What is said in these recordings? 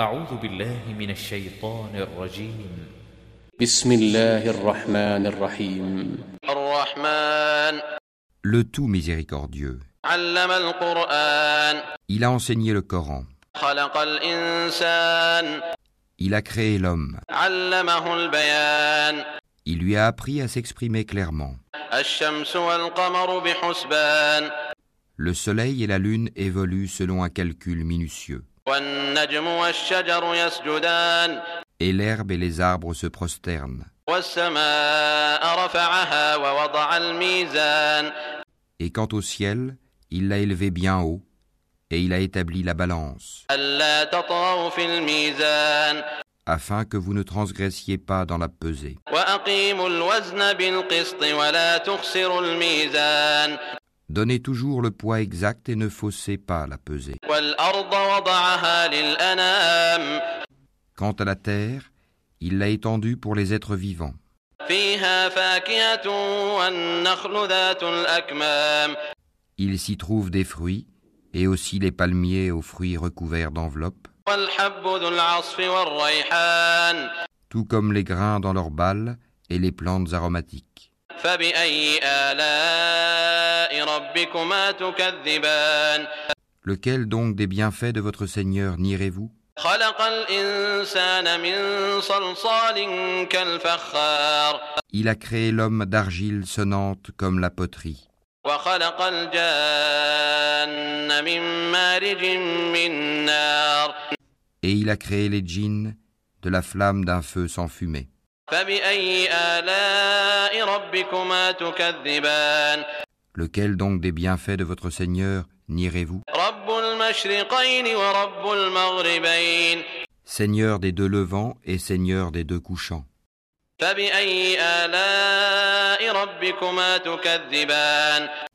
أعوذ بالله من الشيطان الرجيم بسم الله الرحمن الرحيم الرحمن le tout miséricordieux. علم القرآن Il a enseigné le Coran. خلق الإنسان Il a créé l'homme. علمه البيان Il lui a appris à s'exprimer clairement. الشمس والقمر بحسبان Le soleil et la lune évoluent selon un calcul minutieux. Et l'herbe et les arbres se prosternent. Et quant au ciel, il l'a élevé bien haut, et il a établi la balance, afin que vous ne transgressiez pas dans la pesée. Donnez toujours le poids exact et ne faussez pas la pesée. Quant à la terre, il l'a étendue pour les êtres vivants. Il s'y trouve des fruits et aussi les palmiers aux fruits recouverts d'enveloppes, tout comme les grains dans leurs balles et les plantes aromatiques. Lequel donc des bienfaits de votre Seigneur nierez-vous? Il a créé l'homme d'argile sonnante comme la poterie. Et il a créé les djinns de la flamme d'un feu sans fumée. Lequel donc des bienfaits de votre Seigneur nirez-vous? Seigneur des deux levants et Seigneur des deux couchants.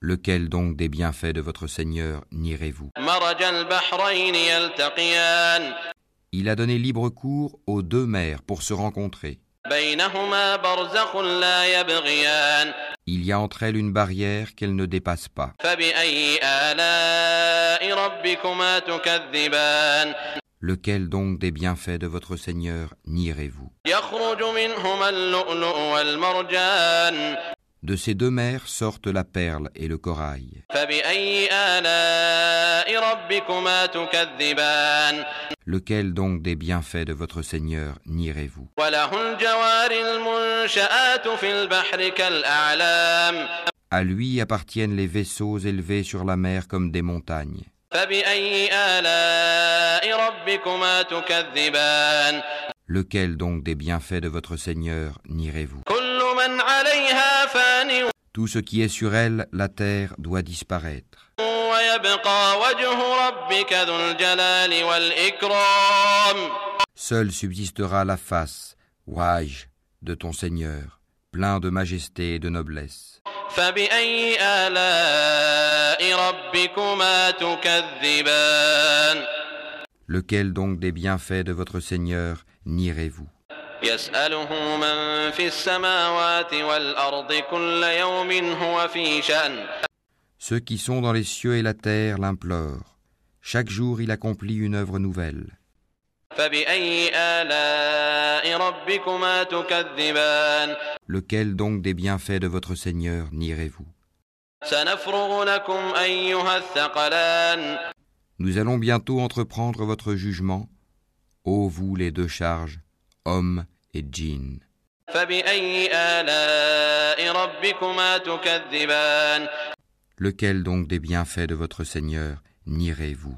Lequel donc des bienfaits de votre Seigneur nirez-vous? Il a donné libre cours aux deux mers pour se rencontrer. Il y a entre elles une barrière qu'elles ne dépassent pas. Lequel donc des bienfaits de votre Seigneur nierez-vous? De ces deux mers sortent la perle et le corail. Lequel donc des bienfaits de votre Seigneur nierez-vous? À lui appartiennent les vaisseaux élevés sur la mer comme des montagnes. Lequel donc des bienfaits de votre Seigneur nierez-vous? Tout ce qui est sur elle, la terre, doit disparaître. Seule subsistera la face, Waj, de ton Seigneur, plein de majesté et de noblesse. Lequel donc des bienfaits de votre Seigneur nierez-vous? يسأله من في السماوات والأرض كل يوم هو في شأن Ceux qui sont dans les cieux et la terre l'implorent. Chaque jour il accomplit une œuvre nouvelle. فبأي آلاء ربكما تكذبان Lequel donc des bienfaits de votre Seigneur nierez-vous سنفرغ لكم أيها الثقلان Nous allons bientôt entreprendre votre jugement, ô vous les deux charges, hommes et djinns. فبأي آلاء ربكما تكذبان Lequel donc des bienfaits de votre Seigneur nierez-vous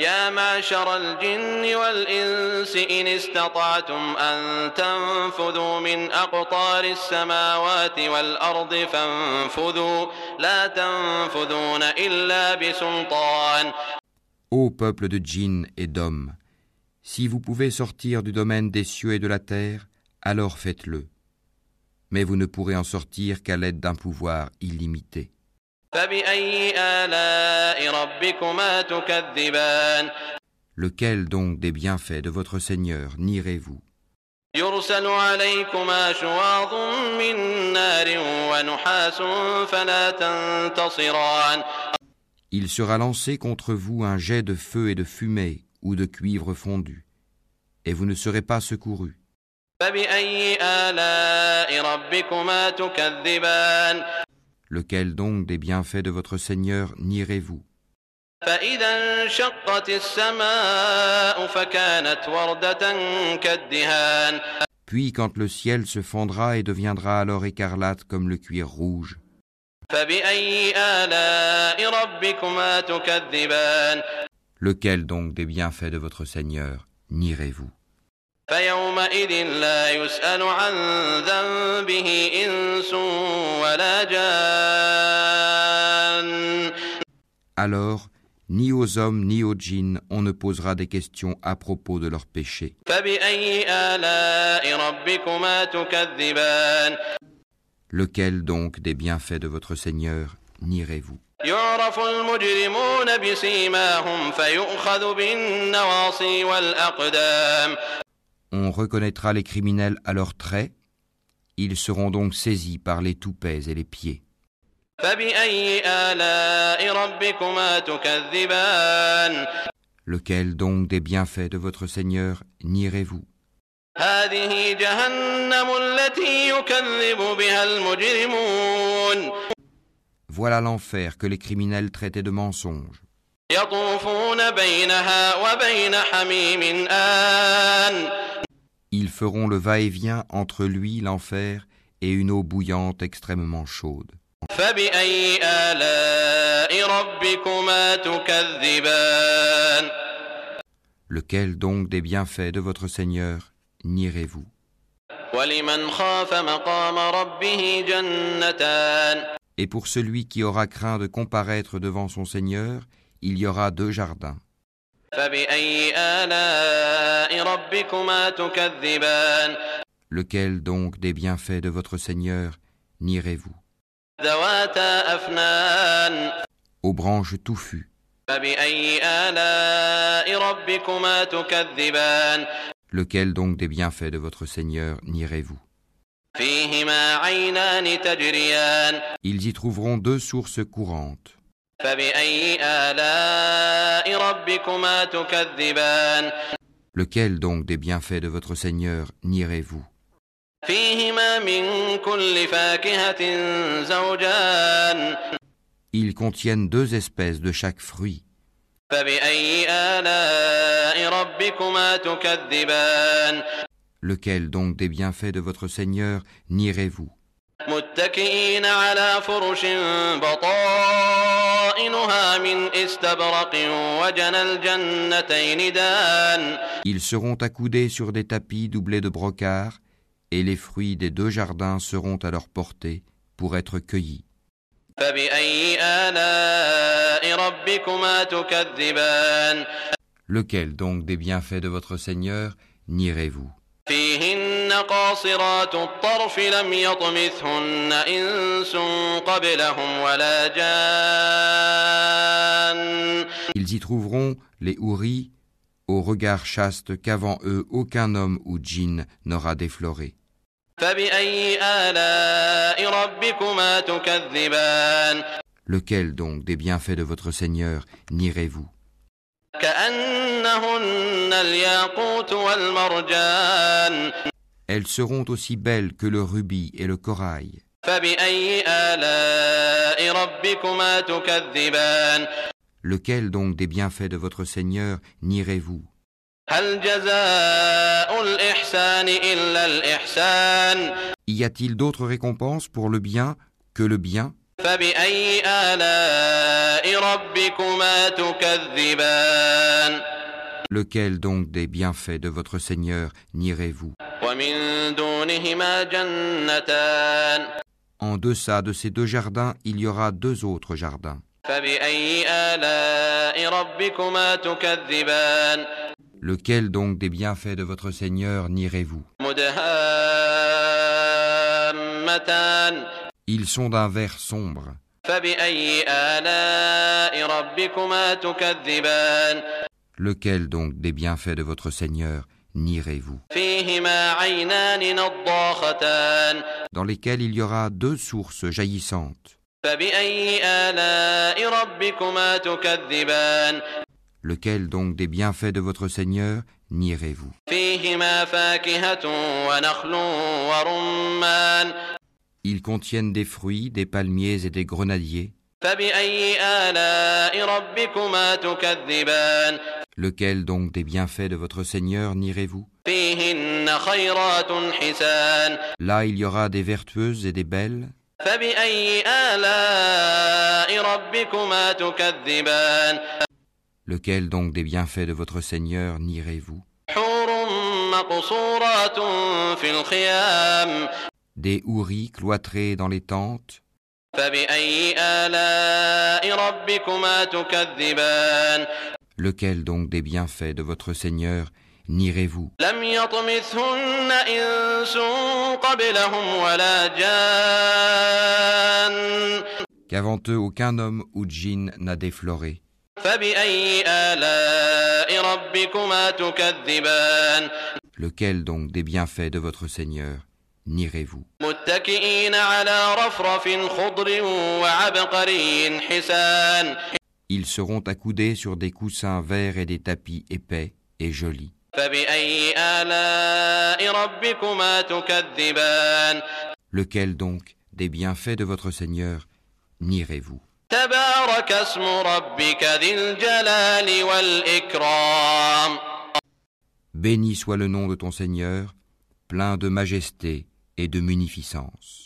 يا معشر الجن والإنس إن استطعتم أن تنفذوا من أقطار السماوات والأرض فانفذوا لا تنفذون إلا بسلطان Ô peuple de djinns et d'hommes, si vous pouvez sortir du domaine des cieux et de la terre, alors faites-le. Mais vous ne pourrez en sortir qu'à l'aide d'un pouvoir illimité. Lequel donc des bienfaits de votre Seigneur nierez-vous? Il sera lancé contre vous un jet de feu et de fumée ou de cuivre fondu, et vous ne serez pas secourus. Lequel donc des bienfaits de votre Seigneur nierez-vous? Puis quand le ciel se fondra et deviendra alors écarlate comme le cuir rouge. Lequel donc des bienfaits de votre Seigneur nierez-vous? Alors, ni aux hommes ni aux djinns on ne posera des questions à propos de leurs péchés. Lequel donc des bienfaits de votre Seigneur nierez-vous? يعرف المجرمون بسيماهم فيؤخذ بالنواصي والأقدام On reconnaîtra les criminels à leurs traits, ils seront donc saisis par les toupets et les pieds. فبأي آلاء ربكما تكذبان Lequel donc des bienfaits de votre Seigneur nierez-vous هذه جهنم التي يكذب بها المجرمون Voilà l'enfer que les criminels traitaient de mensonge. Ils feront le va-et-vient entre lui, l'enfer, et une eau bouillante extrêmement chaude. Lequel donc des bienfaits de votre Seigneur nierez-vous? Et pour celui qui aura craint de comparaître devant son Seigneur, il y aura deux jardins. Lequel donc des bienfaits de votre Seigneur nirez-vous Aux branches touffues. Lequel donc des bienfaits de votre Seigneur nirez-vous ils y trouveront deux sources courantes. Lequel donc des bienfaits de votre Seigneur nierez-vous? Ils contiennent deux espèces de chaque fruit. فبأي آلاء ربكما تكذبان Lequel donc des bienfaits de votre Seigneur nierez-vous متكئين على فرش بطائنها من استبرق وجنى الجنتين دان Ils seront accoudés sur des tapis doublés de brocart, et les fruits des deux jardins seront à leur portée pour être cueillis. فبأي آلاء ربكما تكذبان Lequel donc des bienfaits de votre Seigneur nierez-vous فيهن قاصرات الطرف لم يطمثهن إنس قبلهم ولا جان Ils y trouveront les houris au regard chaste qu'avant eux aucun homme ou djinn n'aura défloré. فبأي آلاء ربكما تكذبان Lequel donc des bienfaits de votre Seigneur nierez-vous كأنهن الياقوت والمرجان elles seront aussi belles que le rubis et le corail. Lequel donc des bienfaits de votre Seigneur nierez-vous? Y a-t-il d'autres récompenses pour le bien que le bien? Lequel donc des bienfaits de votre Seigneur nierez-vous? En deçà de ces deux jardins, il y aura deux autres jardins. Lequel donc des bienfaits de votre Seigneur nierez-vous? Ils sont d'un vert sombre. Lequel donc des bienfaits de votre Seigneur nierez-vous Dans lesquels il y aura deux sources jaillissantes. Lequel donc des bienfaits de votre Seigneur nierez-vous Ils contiennent des fruits, des palmiers et des grenadiers. Lequel donc des bienfaits de votre Seigneur nirez-vous Là il y aura des vertueuses et des belles. Lequel donc des bienfaits de votre Seigneur nirez-vous Des houris cloîtrés dans les tentes. Lequel donc des bienfaits de votre Seigneur nirez-vous Qu'avant eux aucun homme ou djinn n'a défloré. Lequel donc des bienfaits de votre Seigneur nirez-vous ils seront accoudés sur des coussins verts et des tapis épais et jolis. Lequel donc des bienfaits de votre Seigneur nirez-vous? Béni soit le nom de ton Seigneur, plein de majesté et de munificence.